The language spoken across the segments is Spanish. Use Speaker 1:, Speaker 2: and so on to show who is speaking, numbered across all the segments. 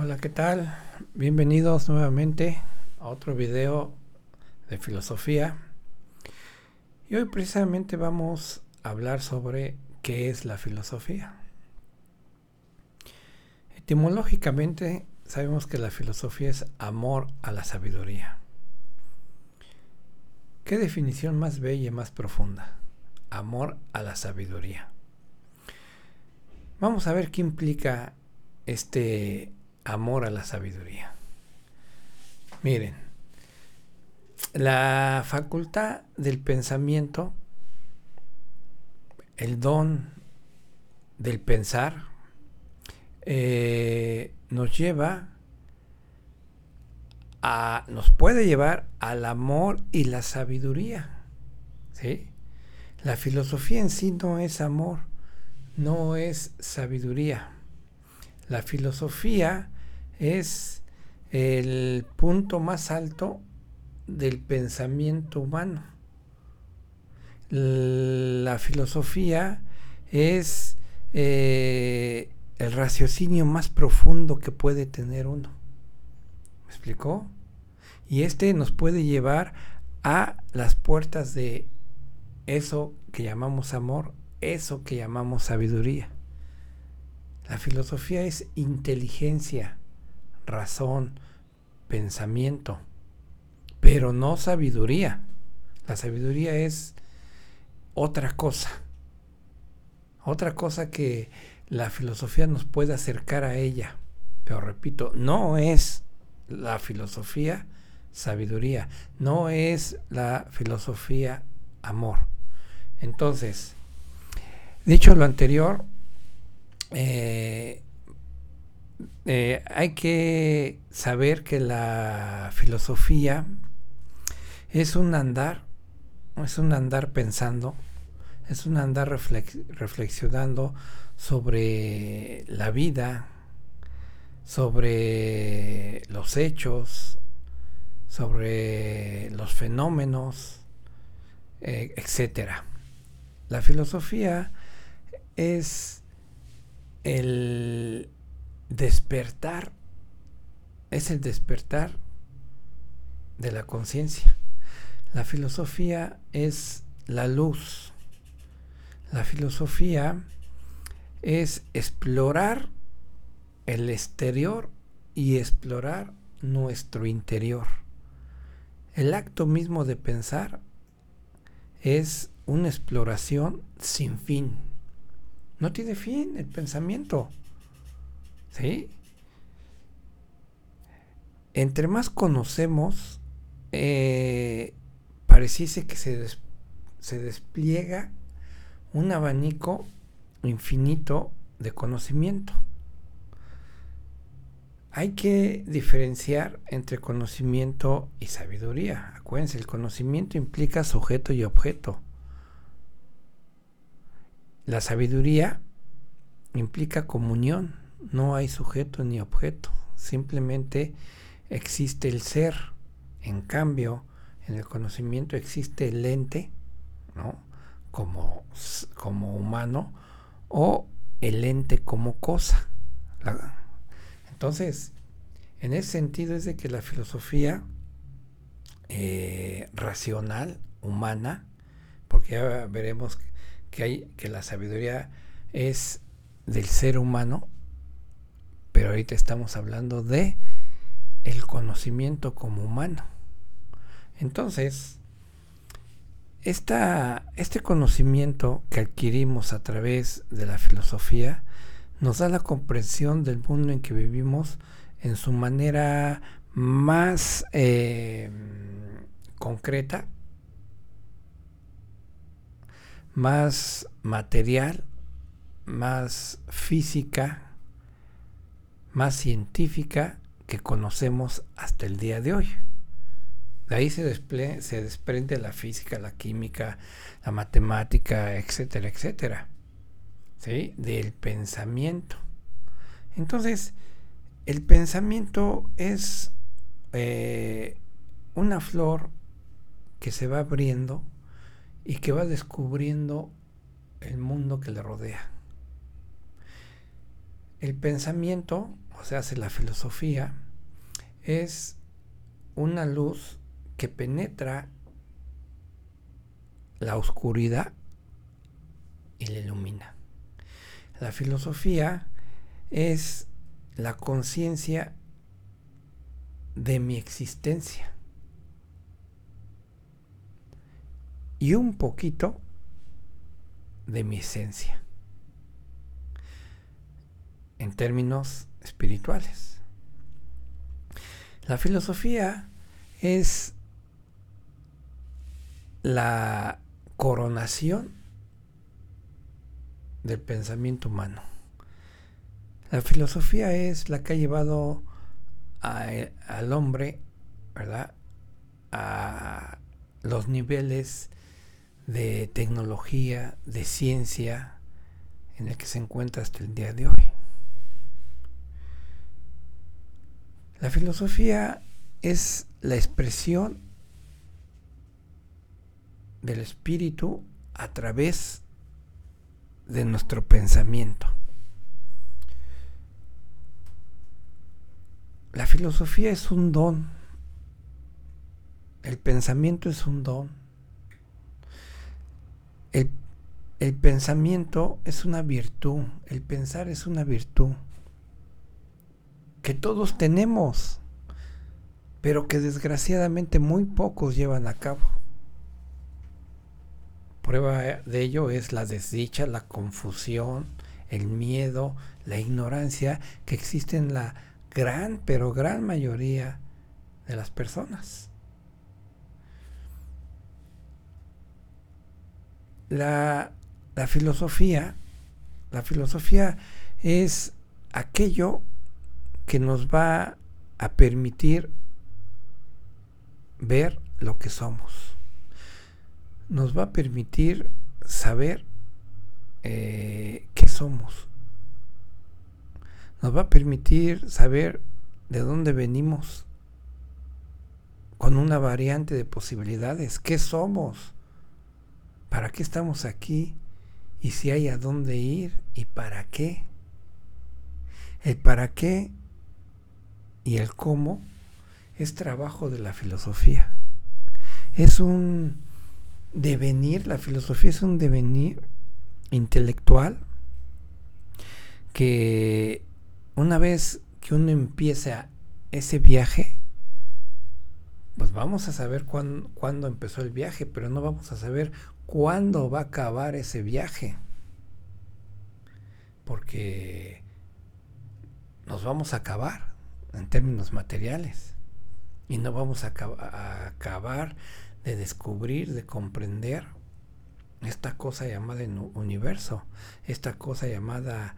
Speaker 1: Hola, ¿qué tal? Bienvenidos nuevamente a otro video de filosofía. Y hoy precisamente vamos a hablar sobre qué es la filosofía. Etimológicamente sabemos que la filosofía es amor a la sabiduría. ¿Qué definición más bella y más profunda? Amor a la sabiduría. Vamos a ver qué implica este amor a la sabiduría. Miren, la facultad del pensamiento, el don del pensar, eh, nos lleva a, nos puede llevar al amor y la sabiduría. ¿sí? La filosofía en sí no es amor, no es sabiduría. La filosofía es el punto más alto del pensamiento humano. La filosofía es eh, el raciocinio más profundo que puede tener uno. ¿Me explicó? Y este nos puede llevar a las puertas de eso que llamamos amor, eso que llamamos sabiduría. La filosofía es inteligencia, razón, pensamiento, pero no sabiduría. La sabiduría es otra cosa. Otra cosa que la filosofía nos puede acercar a ella. Pero repito, no es la filosofía sabiduría, no es la filosofía amor. Entonces, dicho lo anterior, eh, eh, hay que saber que la filosofía es un andar, es un andar pensando, es un andar reflexionando sobre la vida, sobre los hechos, sobre los fenómenos, eh, etc. La filosofía es el despertar es el despertar de la conciencia. La filosofía es la luz. La filosofía es explorar el exterior y explorar nuestro interior. El acto mismo de pensar es una exploración sin fin. No tiene fin el pensamiento. ¿Sí? Entre más conocemos, eh, pareciese que se, se despliega un abanico infinito de conocimiento. Hay que diferenciar entre conocimiento y sabiduría. Acuérdense, el conocimiento implica sujeto y objeto. La sabiduría implica comunión, no hay sujeto ni objeto, simplemente existe el ser. En cambio, en el conocimiento existe el ente, ¿no? Como, como humano, o el ente como cosa. entonces, en ese sentido es de que la filosofía eh, racional, humana, porque ya veremos que hay que la sabiduría es del ser humano, pero ahorita estamos hablando de el conocimiento como humano. Entonces, este conocimiento que adquirimos a través de la filosofía nos da la comprensión del mundo en que vivimos en su manera más eh, concreta más material, más física, más científica que conocemos hasta el día de hoy. De ahí se, se desprende la física, la química, la matemática, etcétera, etcétera. ¿Sí? Del pensamiento. Entonces, el pensamiento es eh, una flor que se va abriendo y que va descubriendo el mundo que le rodea. El pensamiento o sea, la filosofía, es una luz que penetra la oscuridad y la ilumina. La filosofía es la conciencia de mi existencia. Y un poquito de mi esencia. En términos espirituales. La filosofía es la coronación del pensamiento humano. La filosofía es la que ha llevado al hombre, ¿verdad? A los niveles de tecnología, de ciencia, en el que se encuentra hasta el día de hoy. La filosofía es la expresión del espíritu a través de nuestro pensamiento. La filosofía es un don. El pensamiento es un don. El, pensamiento es una virtud. El pensar es una virtud. Que todos tenemos. Pero que desgraciadamente muy pocos llevan a cabo. Prueba de ello es la desdicha, la confusión, el miedo, la ignorancia que existe en la gran, pero gran mayoría de las personas. La, la filosofía, la filosofía es aquello que nos va a permitir ver lo que somos. Nos va a permitir saber eh, qué somos nos va a permitir saber de dónde venimos con una variante de posibilidades. ¿Qué somos? ¿Para qué estamos aquí? Y si hay a dónde ir y para qué. El para qué y el cómo es trabajo de la filosofía. Es un devenir, la filosofía es un devenir intelectual que una vez que uno empieza ese viaje, pues vamos a saber cuándo, empezó el viaje, pero no vamos a saber cuándo va a acabar ese viaje. Porque nos vamos a acabar en términos materiales. Y no vamos a, acabar de descubrir, de comprender esta cosa llamada universo, esta cosa llamada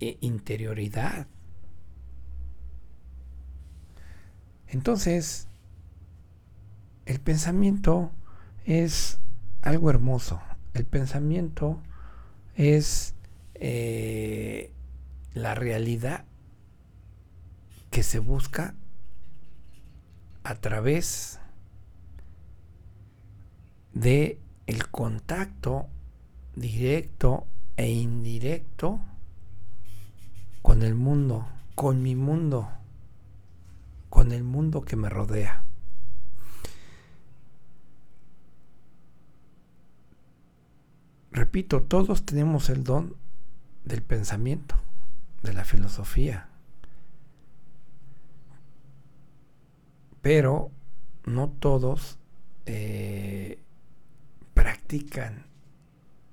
Speaker 1: e interioridad. Entonces, el pensamiento es algo hermoso. El pensamiento es eh, la realidad que se busca a través de el contacto directo e indirecto con el mundo, con mi mundo, con el mundo que me rodea. Repito, todos tenemos el don del pensamiento, de la filosofía, pero no todos eh, practican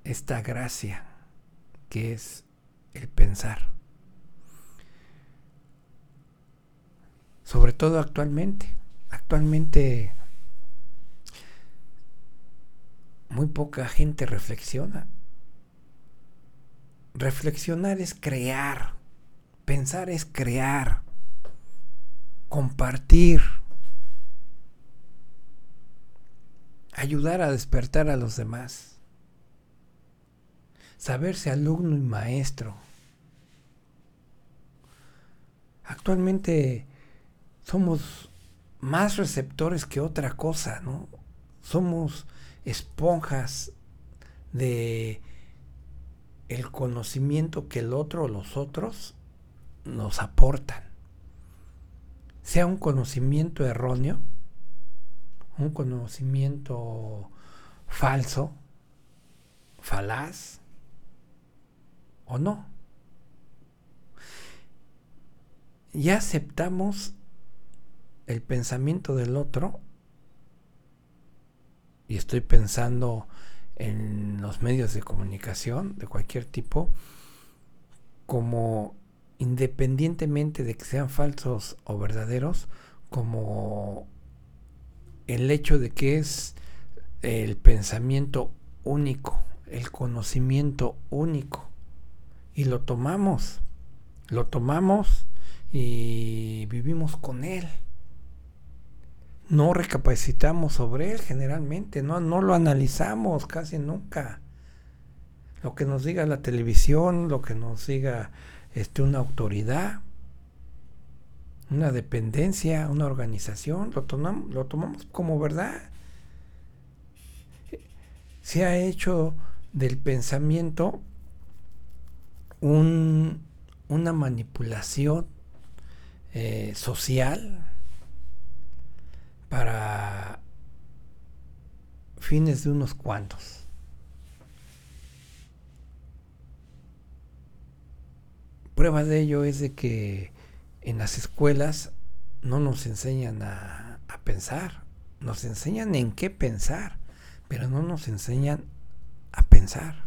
Speaker 1: esta gracia que es el pensar. sobre todo actualmente. Actualmente muy poca gente reflexiona. Reflexionar es crear, pensar es crear, compartir, ayudar a despertar a los demás, saberse alumno y maestro. Actualmente somos más receptores que otra cosa, ¿no? Somos esponjas de el conocimiento que el otro o los otros nos aportan. Sea un conocimiento erróneo, un conocimiento falso, falaz o no. Ya aceptamos el pensamiento del otro y estoy pensando en los medios de comunicación de cualquier tipo como independientemente de que sean falsos o verdaderos como el hecho de que es el pensamiento único, el conocimiento único. Y lo tomamos, lo tomamos y vivimos con él. No recapacitamos sobre él generalmente, no, no lo analizamos casi nunca. Lo que nos diga la televisión, lo que nos diga este, una autoridad, una dependencia, una organización, lo tomamos, como verdad. Se ha hecho del pensamiento un, una manipulación eh, social para fines de unos cuantos. Prueba de ello es de que en las escuelas no nos enseñan a, pensar, nos enseñan en qué pensar, pero no nos enseñan a pensar.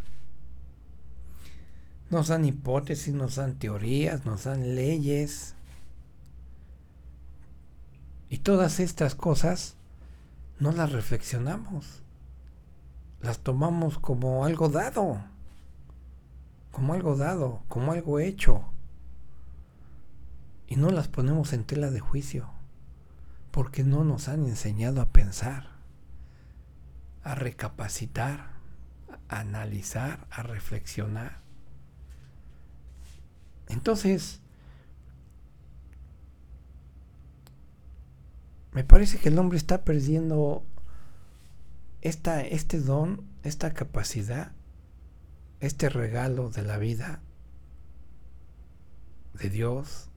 Speaker 1: Nos dan hipótesis, nos dan teorías, nos dan leyes. Y todas estas cosas no las reflexionamos. Las tomamos como algo dado. Como algo dado, como algo hecho y no las ponemos en tela de juicio, porque no nos han enseñado a pensar, a recapacitar, a analizar, a reflexionar. Entonces, me parece que el hombre está perdiendo esta, este don, esta capacidad, este regalo de la vida de Dios,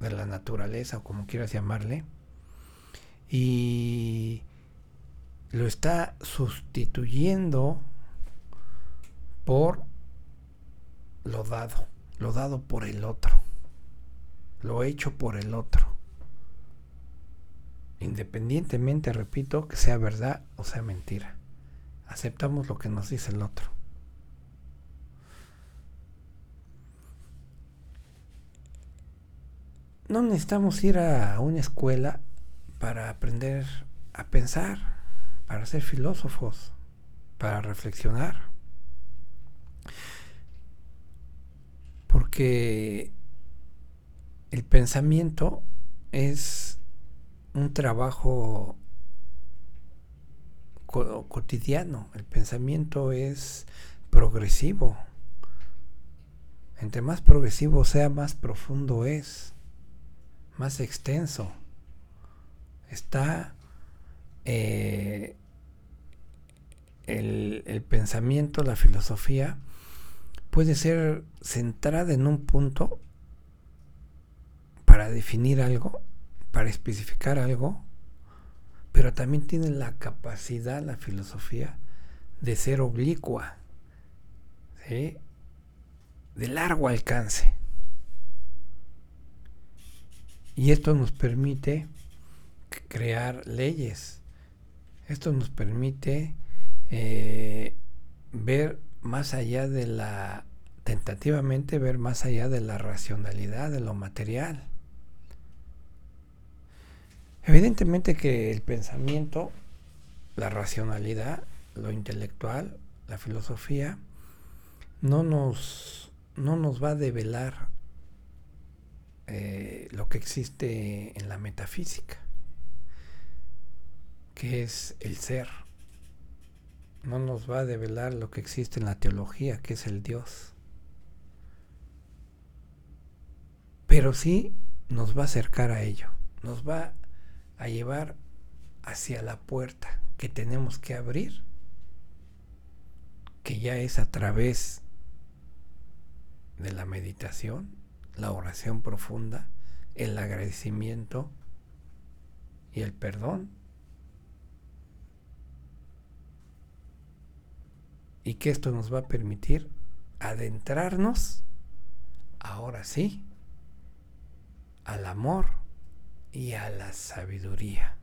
Speaker 1: de la naturaleza o como quieras llamarle, y lo está sustituyendo por lo dado, lo dado por el otro, lo hecho por el otro. Independientemente, repito, que sea verdad o sea mentira. Aceptamos lo que nos dice el otro. No necesitamos ir a una escuela para aprender a pensar, para ser filósofos, para reflexionar. Porque el pensamiento es un trabajo cotidiano, el pensamiento es progresivo. Entre más progresivo sea, más profundo es más extenso. Está eh, el, el pensamiento, la filosofía, puede ser centrada en un punto para definir algo, para especificar algo, pero también tiene la capacidad, la filosofía, de ser oblicua, de largo alcance. Y esto nos permite crear leyes. Esto nos permite eh, ver más allá de la, tentativamente ver más allá de la racionalidad, de lo material. Evidentemente que el pensamiento, la racionalidad, lo intelectual, la filosofía, no nos, no nos va a develar eh, lo que existe en la metafísica, que es el ser. No nos va a develar lo que existe en la teología, que es el Dios. Pero sí nos va a acercar a ello, nos va a llevar hacia la puerta que tenemos que abrir, que ya es a través de la meditación, la oración profunda, el agradecimiento y el perdón. Y que esto nos va a permitir adentrarnos, ahora sí, al amor y a la sabiduría,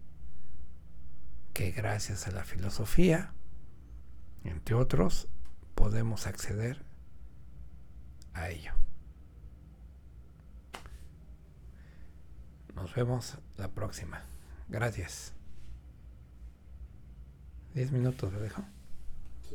Speaker 1: que gracias a la filosofía, entre otros, podemos acceder a ello. Nos vemos la próxima. Gracias. Diez minutos, ¿lo dejo?